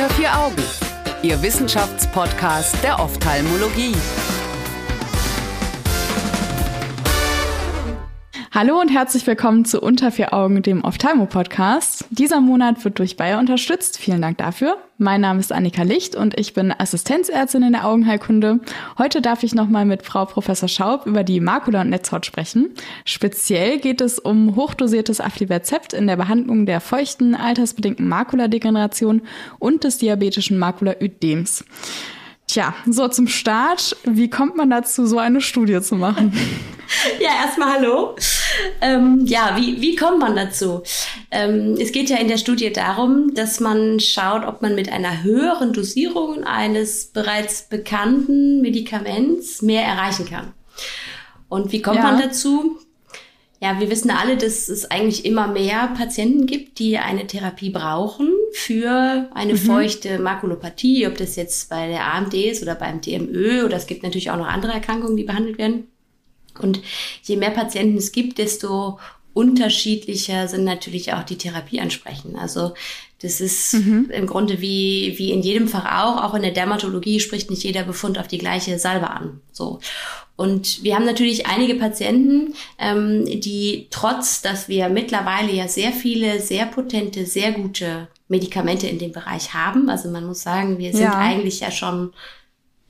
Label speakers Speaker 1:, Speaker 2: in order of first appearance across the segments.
Speaker 1: Unter vier Augen, Ihr Wissenschaftspodcast der Ophthalmologie.
Speaker 2: Hallo und herzlich willkommen zu Unter vier Augen, dem Ophthalmo-Podcast. Dieser Monat wird durch Bayer unterstützt. Vielen Dank dafür. Mein Name ist Annika Licht und ich bin Assistenzärztin in der Augenheilkunde. Heute darf ich nochmal mit Frau Professor Schaub über die Makula- und Netzhaut sprechen. Speziell geht es um hochdosiertes Aflibercept in der Behandlung der feuchten, altersbedingten Makuladegeneration und des diabetischen Makulaödems. Tja, so zum Start, wie kommt man dazu, so eine Studie zu machen?
Speaker 3: Ja, erstmal hallo. Ähm, ja, wie, wie kommt man dazu? Ähm, es geht ja in der Studie darum, dass man schaut, ob man mit einer höheren Dosierung eines bereits bekannten Medikaments mehr erreichen kann. Und wie kommt ja. man dazu? Ja, wir wissen alle, dass es eigentlich immer mehr Patienten gibt, die eine Therapie brauchen für eine mhm. feuchte Makulopathie, ob das jetzt bei der AMD ist oder beim DMÖ oder es gibt natürlich auch noch andere Erkrankungen, die behandelt werden. Und je mehr Patienten es gibt, desto unterschiedlicher sind natürlich auch die Therapieansprechen. Also das ist mhm. im Grunde wie, wie in jedem Fach auch, auch in der Dermatologie spricht nicht jeder Befund auf die gleiche Salbe an. So. Und wir haben natürlich einige Patienten, ähm, die trotz, dass wir mittlerweile ja sehr viele, sehr potente, sehr gute Medikamente in dem Bereich haben, also man muss sagen, wir sind ja. eigentlich ja schon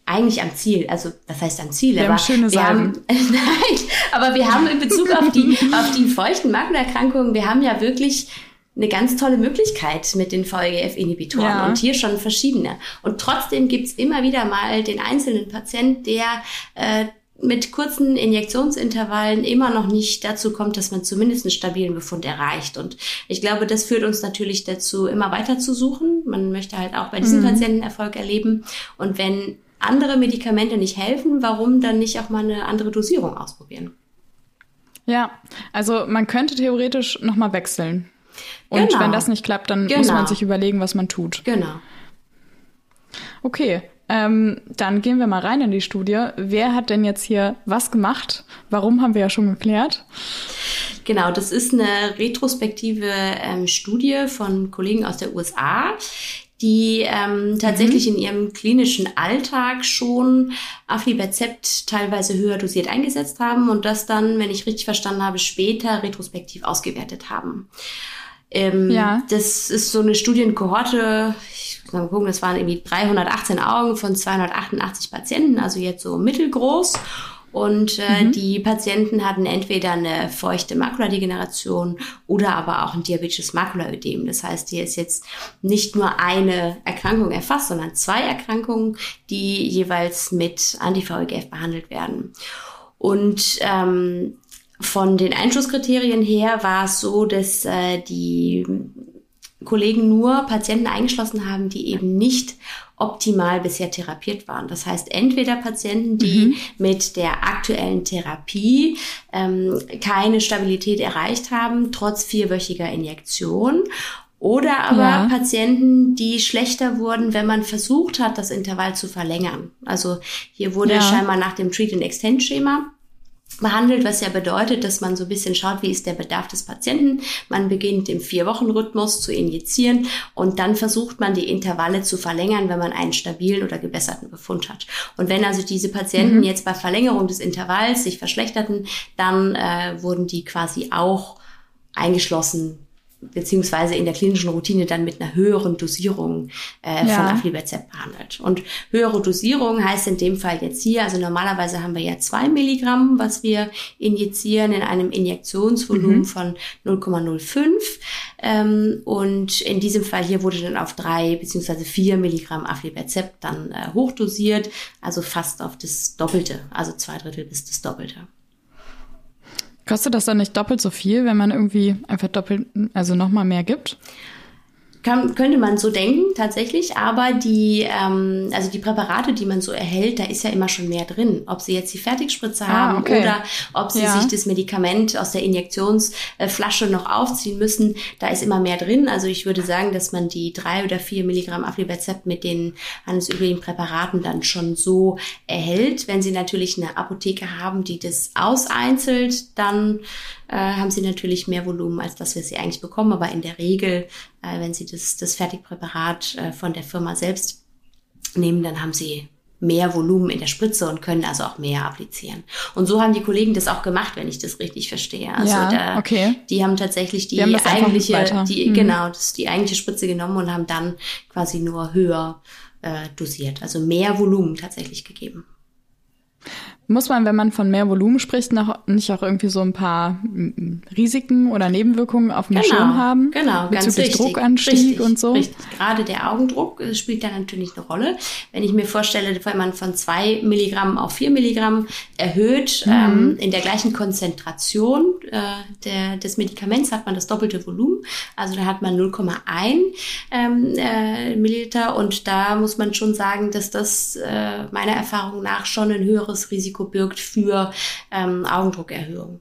Speaker 3: eigentlich am Ziel. Also, was heißt am Ziel?
Speaker 2: Wir aber haben schöne wir haben,
Speaker 3: nein, aber wir haben in Bezug auf die, auf die feuchten Magenerkrankungen, wir haben ja wirklich eine ganz tolle Möglichkeit mit den VEGF-Inhibitoren ja. und hier schon verschiedene. Und trotzdem gibt's immer wieder mal den einzelnen Patient, der äh, mit kurzen Injektionsintervallen immer noch nicht dazu kommt, dass man zumindest einen stabilen Befund erreicht. Und ich glaube, das führt uns natürlich dazu, immer weiter zu suchen. Man möchte halt auch bei diesen mhm. Patienten Erfolg erleben. Und wenn andere Medikamente nicht helfen, warum dann nicht auch mal eine andere Dosierung ausprobieren?
Speaker 2: Ja, also man könnte theoretisch nochmal wechseln. Und genau. wenn das nicht klappt, dann genau. muss man genau. sich überlegen, was man tut.
Speaker 3: Genau.
Speaker 2: Okay, ähm, dann gehen wir mal rein in die Studie. Wer hat denn jetzt hier was gemacht? Warum haben wir ja schon geklärt?
Speaker 3: Genau, das ist eine retrospektive ähm, Studie von Kollegen aus der USA, die ähm, tatsächlich mhm. in ihrem klinischen Alltag schon Aflibercept teilweise höher dosiert eingesetzt haben und das dann, wenn ich richtig verstanden habe, später retrospektiv ausgewertet haben. Ähm, ja. Das ist so eine Studienkohorte, ich muss mal gucken, das waren irgendwie 318 Augen von 288 Patienten, also jetzt so mittelgroß. Und äh, mhm. die Patienten hatten entweder eine feuchte Makuladegeneration oder aber auch ein diabetisches Makulaödem. Das heißt, hier ist jetzt nicht nur eine Erkrankung erfasst, sondern zwei Erkrankungen, die jeweils mit Anti-VEGF behandelt werden. Und ähm, von den Einschusskriterien her war es so, dass äh, die Kollegen nur Patienten eingeschlossen haben, die eben nicht optimal bisher therapiert waren. Das heißt, entweder Patienten, die mhm. mit der aktuellen Therapie ähm, keine Stabilität erreicht haben, trotz vierwöchiger Injektion, oder aber ja. Patienten, die schlechter wurden, wenn man versucht hat, das Intervall zu verlängern. Also hier wurde ja. scheinbar nach dem Treat-and-Extend-Schema behandelt, was ja bedeutet, dass man so ein bisschen schaut, wie ist der Bedarf des Patienten. Man beginnt im Vier-Wochen-Rhythmus zu injizieren und dann versucht man die Intervalle zu verlängern, wenn man einen stabilen oder gebesserten Befund hat. Und wenn also diese Patienten mhm. jetzt bei Verlängerung des Intervalls sich verschlechterten, dann äh, wurden die quasi auch eingeschlossen beziehungsweise in der klinischen Routine dann mit einer höheren Dosierung äh, ja. von Aflibercept behandelt. Und höhere Dosierung heißt in dem Fall jetzt hier, also normalerweise haben wir ja zwei Milligramm, was wir injizieren in einem Injektionsvolumen mhm. von 0,05. Ähm, und in diesem Fall hier wurde dann auf drei beziehungsweise vier Milligramm Aflibercept dann äh, hochdosiert, also fast auf das Doppelte, also zwei Drittel bis das Doppelte.
Speaker 2: Kostet das dann nicht doppelt so viel, wenn man irgendwie einfach doppelt, also nochmal mehr gibt?
Speaker 3: Kann, könnte man so denken, tatsächlich, aber die, ähm, also die Präparate, die man so erhält, da ist ja immer schon mehr drin. Ob sie jetzt die Fertigspritze ah, haben okay. oder ob sie ja. sich das Medikament aus der Injektionsflasche noch aufziehen müssen, da ist immer mehr drin. Also ich würde sagen, dass man die drei oder vier Milligramm Aflibercept mit den handelsüblichen Präparaten dann schon so erhält. Wenn sie natürlich eine Apotheke haben, die das auseinzelt, dann äh, haben sie natürlich mehr Volumen, als das wir sie eigentlich bekommen. Aber in der Regel, äh, wenn sie das, das Fertigpräparat äh, von der Firma selbst nehmen, dann haben sie mehr Volumen in der Spritze und können also auch mehr applizieren. Und so haben die Kollegen das auch gemacht, wenn ich das richtig verstehe. Also
Speaker 2: ja,
Speaker 3: da,
Speaker 2: okay.
Speaker 3: die haben tatsächlich die,
Speaker 2: haben weiter.
Speaker 3: die,
Speaker 2: Mhm.
Speaker 3: genau, das, die eigentliche Spritze genommen und haben dann quasi nur höher äh, dosiert, also mehr Volumen tatsächlich gegeben.
Speaker 2: Muss man, wenn man von mehr Volumen spricht, noch, nicht auch irgendwie so ein paar Risiken oder Nebenwirkungen auf dem Schirm haben?
Speaker 3: Genau, ganz
Speaker 2: Bezüglich
Speaker 3: richtig.
Speaker 2: Druckanstieg
Speaker 3: richtig,
Speaker 2: und so?
Speaker 3: Richtig. Gerade der Augendruck äh, spielt da natürlich eine Rolle. Wenn ich mir vorstelle, wenn man von zwei Milligramm auf vier Milligramm erhöht,
Speaker 2: Mhm.
Speaker 3: ähm, in der gleichen Konzentration äh, der, des Medikaments hat man das doppelte Volumen. Also da hat man 0,1 ähm, äh, Milliliter und da muss man schon sagen, dass das äh, meiner Erfahrung nach schon ein höheres Risiko birgt für ähm, Augendruckerhöhung.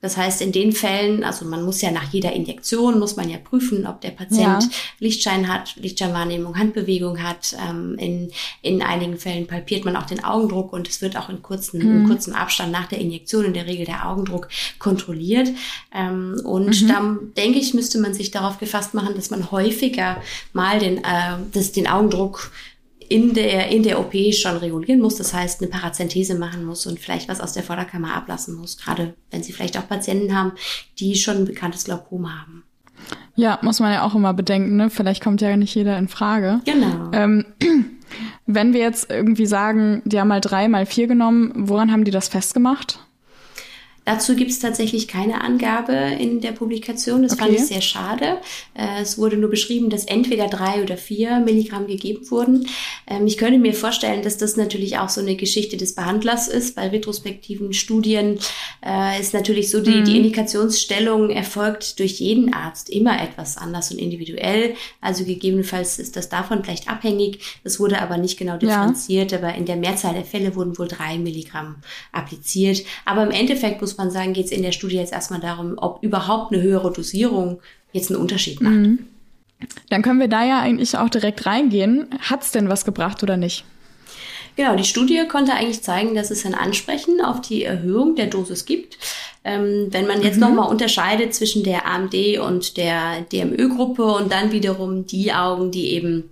Speaker 3: Das heißt, in den Fällen, also man muss ja nach jeder Injektion, muss man ja prüfen, ob der Patient
Speaker 2: Ja.
Speaker 3: Lichtschein hat, Lichtscheinwahrnehmung, Handbewegung hat. Ähm, in, in einigen Fällen palpiert man auch den Augendruck und es wird auch in, kurzen, in kurzem Abstand nach der Injektion in der Regel der Augendruck kontrolliert. Ähm, und dann denke ich, müsste man sich darauf gefasst machen, dass man häufiger mal den, äh, das, den Augendruck in der, in der OP schon regulieren muss. Das heißt, eine Parazenthese machen muss und vielleicht was aus der Vorderkammer ablassen muss. Gerade wenn Sie vielleicht auch Patienten haben, die schon ein bekanntes Glaukom haben.
Speaker 2: Ja, muss man ja auch immer bedenken, ne? Vielleicht kommt ja nicht jeder in Frage.
Speaker 3: Genau.
Speaker 2: Ähm, wenn wir jetzt irgendwie sagen, die haben mal drei, mal vier genommen, woran haben die das festgemacht?
Speaker 3: Dazu gibt es tatsächlich keine Angabe in der Publikation. Das fand
Speaker 2: Okay.
Speaker 3: ich sehr schade. Äh, es wurde nur beschrieben, dass entweder drei oder vier Milligramm gegeben wurden. Ähm, ich könnte mir vorstellen, dass das natürlich auch so eine Geschichte des Behandlers ist. Bei retrospektiven Studien äh, ist natürlich so, die, die Indikationsstellung erfolgt durch jeden Arzt immer etwas anders und individuell. Also gegebenenfalls ist das davon vielleicht abhängig. Das wurde aber nicht genau
Speaker 2: Ja.
Speaker 3: differenziert, aber in der Mehrzahl der Fälle wurden wohl drei Milligramm appliziert. Aber im Endeffekt muss man sagen, geht es in der Studie jetzt erstmal darum, ob überhaupt eine höhere Dosierung jetzt einen Unterschied macht.
Speaker 2: Dann können wir da ja eigentlich auch direkt reingehen. Hat's denn was gebracht oder nicht?
Speaker 3: Genau, die Studie konnte eigentlich zeigen, dass es ein Ansprechen auf die Erhöhung der Dosis gibt. Ähm, wenn man jetzt
Speaker 2: Mhm.
Speaker 3: nochmal unterscheidet zwischen der AMD und der DMÖ-Gruppe und dann wiederum die Augen, die eben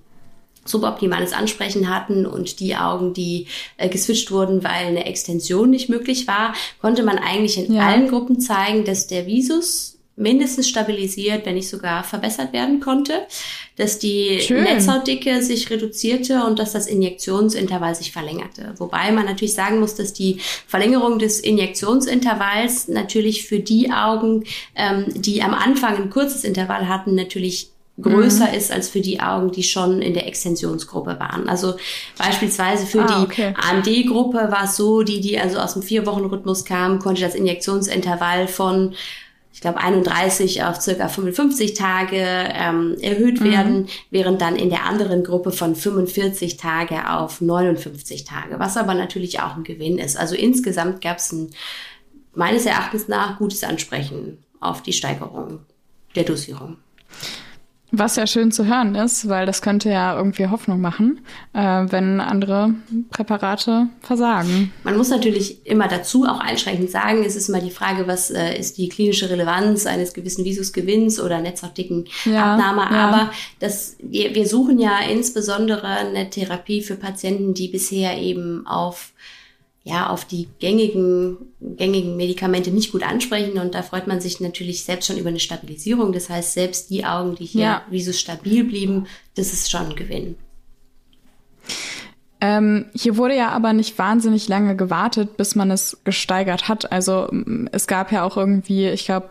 Speaker 3: suboptimales Ansprechen hatten und die Augen, die äh, geswitcht wurden, weil eine Extension nicht möglich war, konnte man eigentlich in
Speaker 2: Ja.
Speaker 3: allen Gruppen zeigen, dass der Visus mindestens stabilisiert, wenn nicht sogar verbessert werden konnte, dass die
Speaker 2: Schön.
Speaker 3: Netzhautdicke sich reduzierte und dass das Injektionsintervall sich verlängerte. Wobei man natürlich sagen muss, dass die Verlängerung des Injektionsintervalls natürlich für die Augen, ähm, die am Anfang ein kurzes Intervall hatten, natürlich größer ist als für die Augen, die schon in der Extensionsgruppe waren. Also beispielsweise für
Speaker 2: Ah,
Speaker 3: die
Speaker 2: okay.
Speaker 3: AMD-Gruppe war es so, die, die also aus dem Vier-Wochen-Rhythmus kamen, konnte das Injektionsintervall von ich glaube 31 auf circa 55 Tage ähm, erhöht werden, während dann in der anderen Gruppe von 45 Tage auf 59 Tage, was aber natürlich auch ein Gewinn ist. Also insgesamt gab es ein meines Erachtens nach gutes Ansprechen auf die Steigerung der Dosierung.
Speaker 2: Was ja schön zu hören ist, weil das könnte ja irgendwie Hoffnung machen, äh, wenn andere Präparate versagen.
Speaker 3: Man muss natürlich immer dazu auch einschränkend sagen, es ist immer die Frage, was äh, ist die klinische Relevanz eines gewissen Visusgewinns oder netzhautdicken
Speaker 2: Ja,
Speaker 3: Abnahme.
Speaker 2: ja.
Speaker 3: Aber das, wir, wir suchen ja insbesondere eine Therapie für Patienten, die bisher eben auf ja, auf die gängigen, gängigen Medikamente nicht gut ansprechen. Und da freut man sich natürlich selbst schon über eine Stabilisierung. Das heißt, selbst die Augen, die hier
Speaker 2: Ja.
Speaker 3: visus stabil blieben, das ist schon ein Gewinn.
Speaker 2: Ähm, hier wurde ja aber nicht wahnsinnig lange gewartet, bis man es gesteigert hat. Also es gab ja auch irgendwie, ich glaube,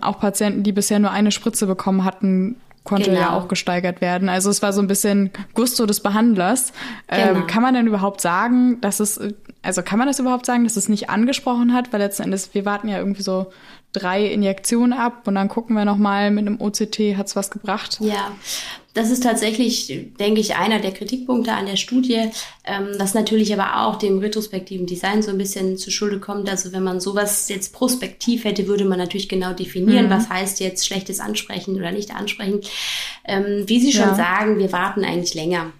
Speaker 2: auch Patienten, die bisher nur eine Spritze bekommen hatten, konnte
Speaker 3: Genau.
Speaker 2: ja auch gesteigert werden. Also es war so ein bisschen Gusto des Behandlers.
Speaker 3: Genau.
Speaker 2: Ähm, kann man denn überhaupt sagen, dass es, also kann man das überhaupt sagen, dass es nicht angesprochen hat? Weil letzten Endes, wir warten ja irgendwie so drei Injektionen ab und dann gucken wir nochmal mit einem OCT, hat's was gebracht?
Speaker 3: Ja, das ist tatsächlich, denke ich, einer der Kritikpunkte an der Studie, ähm, das natürlich aber auch dem retrospektiven Design so ein bisschen zu Schulde kommt. Also wenn man sowas jetzt prospektiv hätte, würde man natürlich genau definieren, was heißt jetzt schlechtes Ansprechen oder nicht ansprechen. Ähm, wie Sie schon
Speaker 2: Ja.
Speaker 3: sagen, wir warten eigentlich länger.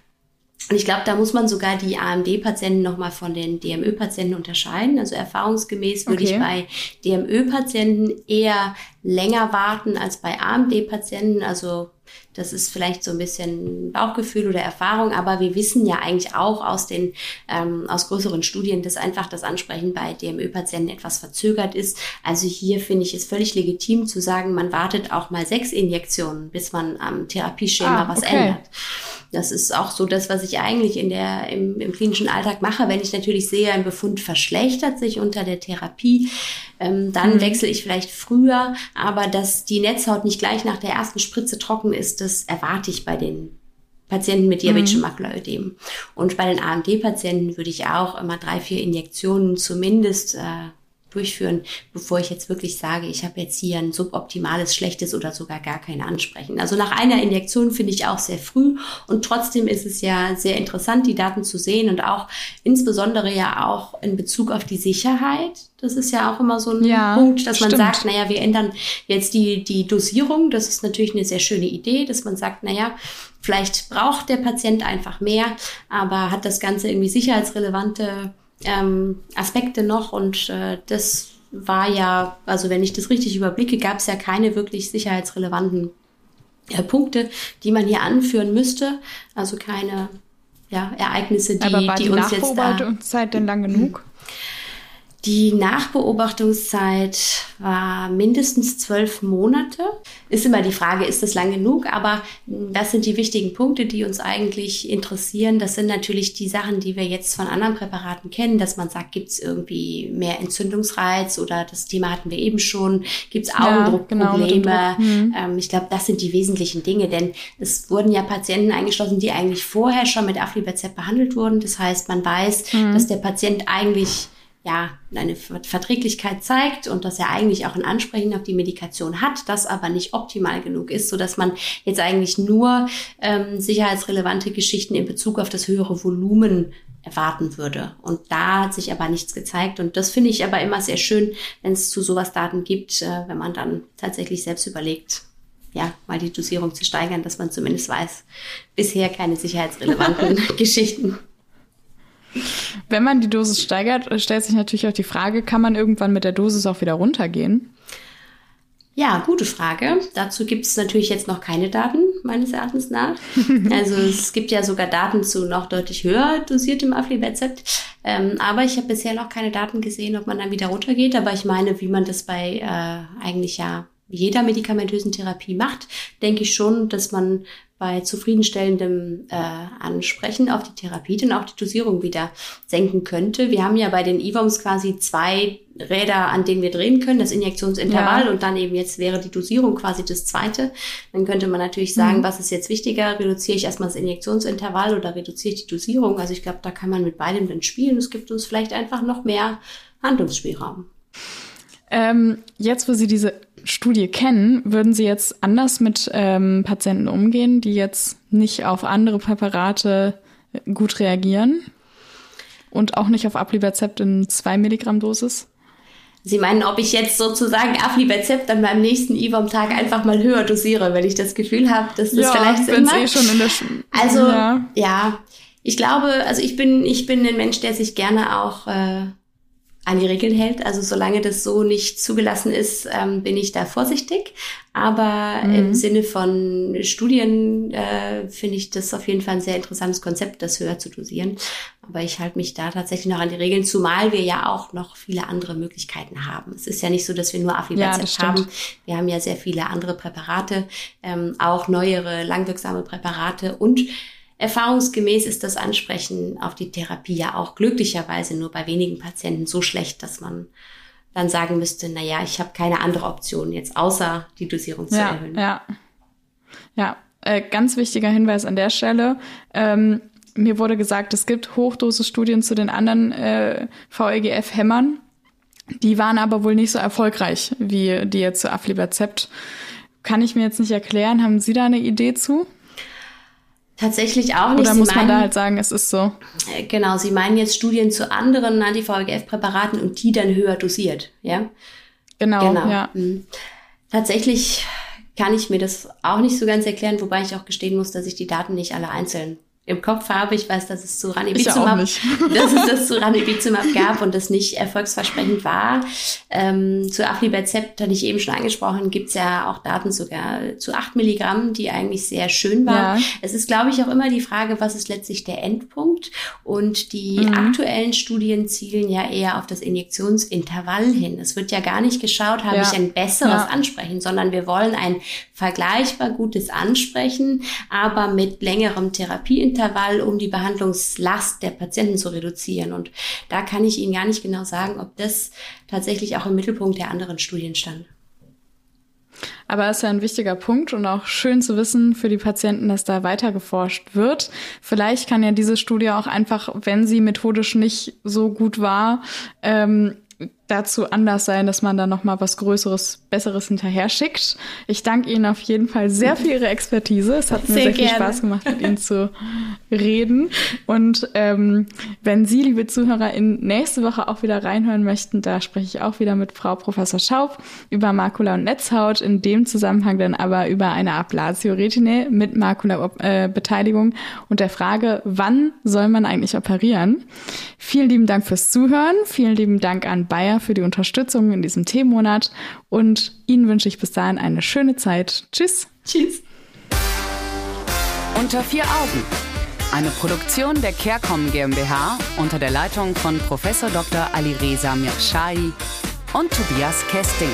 Speaker 3: Und ich glaube, da muss man sogar die AMD-Patienten nochmal von den DMÖ-Patienten unterscheiden. Also erfahrungsgemäß würde okay. ich bei DMÖ-Patienten eher länger warten als bei AMD-Patienten. Also das ist vielleicht so ein bisschen Bauchgefühl oder Erfahrung, aber wir wissen ja eigentlich auch aus den ähm, aus größeren Studien, dass einfach das Ansprechen bei DMÖ-Patienten etwas verzögert ist. Also hier finde ich es völlig legitim zu sagen, man wartet auch mal sechs Injektionen, bis man am Therapieschema ah, was okay. ändert. Das ist auch so das, was ich eigentlich in der, im, im klinischen Alltag mache. Wenn ich natürlich sehe, ein Befund verschlechtert sich unter der Therapie, ähm, dann mhm. wechsle ich vielleicht früher. Aber dass die Netzhaut nicht gleich nach der ersten Spritze trocken ist, das erwarte ich bei den Patienten mit diabetischem mhm. Makulaödem. Und bei den AMD-Patienten würde ich auch immer drei, vier Injektionen zumindest äh, durchführen, bevor ich jetzt wirklich sage, ich habe jetzt hier ein suboptimales, schlechtes oder sogar gar keine Ansprechen. Also nach einer Injektion finde ich auch sehr früh und trotzdem ist es ja sehr interessant, die Daten zu sehen und auch insbesondere ja auch in Bezug auf die Sicherheit. Das ist ja auch immer so ein ja, Punkt, dass man stimmt. sagt, naja, wir ändern jetzt die, die Dosierung. Das ist natürlich eine sehr schöne Idee, dass man sagt, naja, vielleicht braucht der Patient einfach mehr, aber hat das Ganze irgendwie sicherheitsrelevante ähm, Aspekte noch und äh, das war ja, also wenn ich das richtig überblicke, gab es ja keine wirklich sicherheitsrelevanten äh, Punkte, die man hier anführen müsste. Also keine ja, Ereignisse, die,
Speaker 2: Aber war
Speaker 3: die,
Speaker 2: die
Speaker 3: uns jetzt
Speaker 2: da. Zeit denn lang genug?
Speaker 3: Die Nachbeobachtungszeit war mindestens zwölf Monate. Ist immer die Frage, ist das lang genug? Aber das sind die wichtigen Punkte, die uns eigentlich interessieren. Das sind natürlich die Sachen, die wir jetzt von anderen Präparaten kennen, dass man sagt, gibt es irgendwie mehr Entzündungsreiz oder das Thema hatten wir eben schon, gibt es Augendruckprobleme. Ja, genau, mhm. ähm, ich glaube, das sind die wesentlichen Dinge, denn es wurden ja Patienten eingeschlossen, die eigentlich vorher schon mit Aflibercept behandelt wurden. Das heißt, man weiß, mhm. dass der Patient eigentlich ja, eine Verträglichkeit zeigt und dass er eigentlich auch ein Ansprechen auf die Medikation hat, das aber nicht optimal genug ist, so dass man jetzt eigentlich nur ähm, sicherheitsrelevante Geschichten in Bezug auf das höhere Volumen erwarten würde. Und da hat sich aber nichts gezeigt. Und das finde ich aber immer sehr schön, wenn es zu sowas Daten gibt, äh, wenn man dann tatsächlich selbst überlegt, ja, mal die Dosierung zu steigern, dass man zumindest weiß, bisher keine sicherheitsrelevanten Geschichten.
Speaker 2: Wenn man die Dosis steigert, stellt sich natürlich auch die Frage, kann man irgendwann mit der Dosis auch wieder runtergehen?
Speaker 3: Ja, gute Frage. Dazu gibt es natürlich jetzt noch keine Daten, meines Erachtens nach. Also es gibt ja sogar Daten zu noch deutlich höher dosiertem Aflibercept. Ähm, aber ich habe bisher noch keine Daten gesehen, ob man dann wieder runtergeht. Aber ich meine, wie man das bei äh, eigentlich ja jeder medikamentösen Therapie macht, denke ich schon, dass man bei zufriedenstellendem äh, Ansprechen auf die Therapie dann auch die Dosierung wieder senken könnte. Wir haben ja bei den IVOMs quasi zwei Räder, an denen wir drehen können, das Injektionsintervall ja. und dann eben jetzt wäre die Dosierung quasi das zweite. Dann könnte man natürlich sagen, mhm. was ist jetzt wichtiger? Reduziere ich erstmal das Injektionsintervall oder reduziere ich die Dosierung? Also ich glaube, da kann man mit beidem dann spielen. Es gibt uns vielleicht einfach noch mehr Handlungsspielraum.
Speaker 2: Ähm, jetzt, wo Sie diese Studie kennen, würden Sie jetzt anders mit ähm, Patienten umgehen, die jetzt nicht auf andere Präparate gut reagieren und auch nicht auf Aplibercept in 2 Milligramm Dosis?
Speaker 3: Sie meinen, ob ich jetzt sozusagen Aflibercept an meinem nächsten IVOM-Tag einfach mal höher dosiere, wenn ich das Gefühl habe, dass das
Speaker 2: ja,
Speaker 3: vielleicht Sinn
Speaker 2: macht? Eh schon in der Sch
Speaker 3: also ja. ja. ich glaube, also ich bin ich bin ein Mensch, der sich gerne auch äh, an die Regeln hält. Also solange das so nicht zugelassen ist, ähm, bin ich da vorsichtig. Aber mhm. im Sinne von Studien äh, finde ich das auf jeden Fall ein sehr interessantes Konzept, das höher zu dosieren. Aber ich halte mich da tatsächlich noch an die Regeln, zumal wir ja auch noch viele andere Möglichkeiten haben. Es ist ja nicht so, dass wir nur Aflibercept ja, haben. Wir haben ja sehr viele andere Präparate, ähm, auch neuere, langwirksame Präparate und Erfahrungsgemäß ist das Ansprechen auf die Therapie ja auch glücklicherweise nur bei wenigen Patienten so schlecht, dass man dann sagen müsste, na ja, ich habe keine andere Option jetzt, außer die Dosierung zu
Speaker 2: ja,
Speaker 3: erhöhen.
Speaker 2: Ja, ja. Äh, ganz wichtiger Hinweis an der Stelle. Ähm, mir wurde gesagt, es gibt Hochdosisstudien zu den anderen äh, VEGF-Hämmern. Die waren aber wohl nicht so erfolgreich wie die jetzt zu Aflibercept. Kann ich mir jetzt nicht erklären. Haben Sie da eine Idee zu?
Speaker 3: Tatsächlich auch nicht.
Speaker 2: Oder Sie muss man da halt sagen, es ist so?
Speaker 3: Äh, genau, Sie meinen jetzt Studien zu anderen Anti-VEGF-Präparaten und die dann höher dosiert, ja?
Speaker 2: Genau, genau. ja.
Speaker 3: Mhm. Tatsächlich kann ich mir das auch nicht so ganz erklären, wobei ich auch gestehen muss, dass ich die Daten nicht alle einzeln im Kopf habe. Ich weiß, dass es zu Ranibizumab, dass es das zu Ranibizumab gab und das nicht erfolgsversprechend war. Ähm, zu Aflibercept hatte ich eben schon angesprochen, gibt es ja auch Daten sogar zu 8 Milligramm, die eigentlich sehr schön waren. Ja. Es ist, glaube ich, auch immer die Frage, was ist letztlich der Endpunkt? Und die mhm. aktuellen Studien zielen ja eher auf das Injektionsintervall hin. Es wird ja gar nicht geschaut, habe ja. ich ein besseres ja. Ansprechen, sondern wir wollen ein vergleichbar gutes Ansprechen, aber mit längerem Therapieintervall Intervall, um die Behandlungslast der Patienten zu reduzieren. Und da kann ich Ihnen gar nicht genau sagen, ob das tatsächlich auch im Mittelpunkt der anderen Studien stand.
Speaker 2: Aber es ist ja ein wichtiger Punkt und auch schön zu wissen für die Patienten, dass da weiter geforscht wird. Vielleicht kann ja diese Studie auch einfach, wenn sie methodisch nicht so gut war, ähm, dazu anders sein, dass man da noch mal was Größeres, Besseres hinterher schickt. Ich danke Ihnen auf jeden Fall sehr für Ihre Expertise. Es hat mir sehr, sehr viel Spaß gemacht, mit Ihnen zu reden. Und ähm, wenn Sie, liebe ZuhörerInnen, nächste Woche auch wieder reinhören möchten, da spreche ich auch wieder mit Frau Professor Schaub über Makula- und Netzhaut, in dem Zusammenhang dann aber über eine Ablatio retinae mit Makula-Beteiligung und der Frage, wann soll man eigentlich operieren? Vielen lieben Dank fürs Zuhören. Vielen lieben Dank an Bayer für die Unterstützung in diesem Themenmonat und Ihnen wünsche ich bis dahin eine schöne Zeit. Tschüss.
Speaker 3: Tschüss.
Speaker 1: Unter vier Augen. Eine Produktion der CareCom GmbH unter der Leitung von Prof. Dr. Alireza Mirshahi und Tobias Kesting.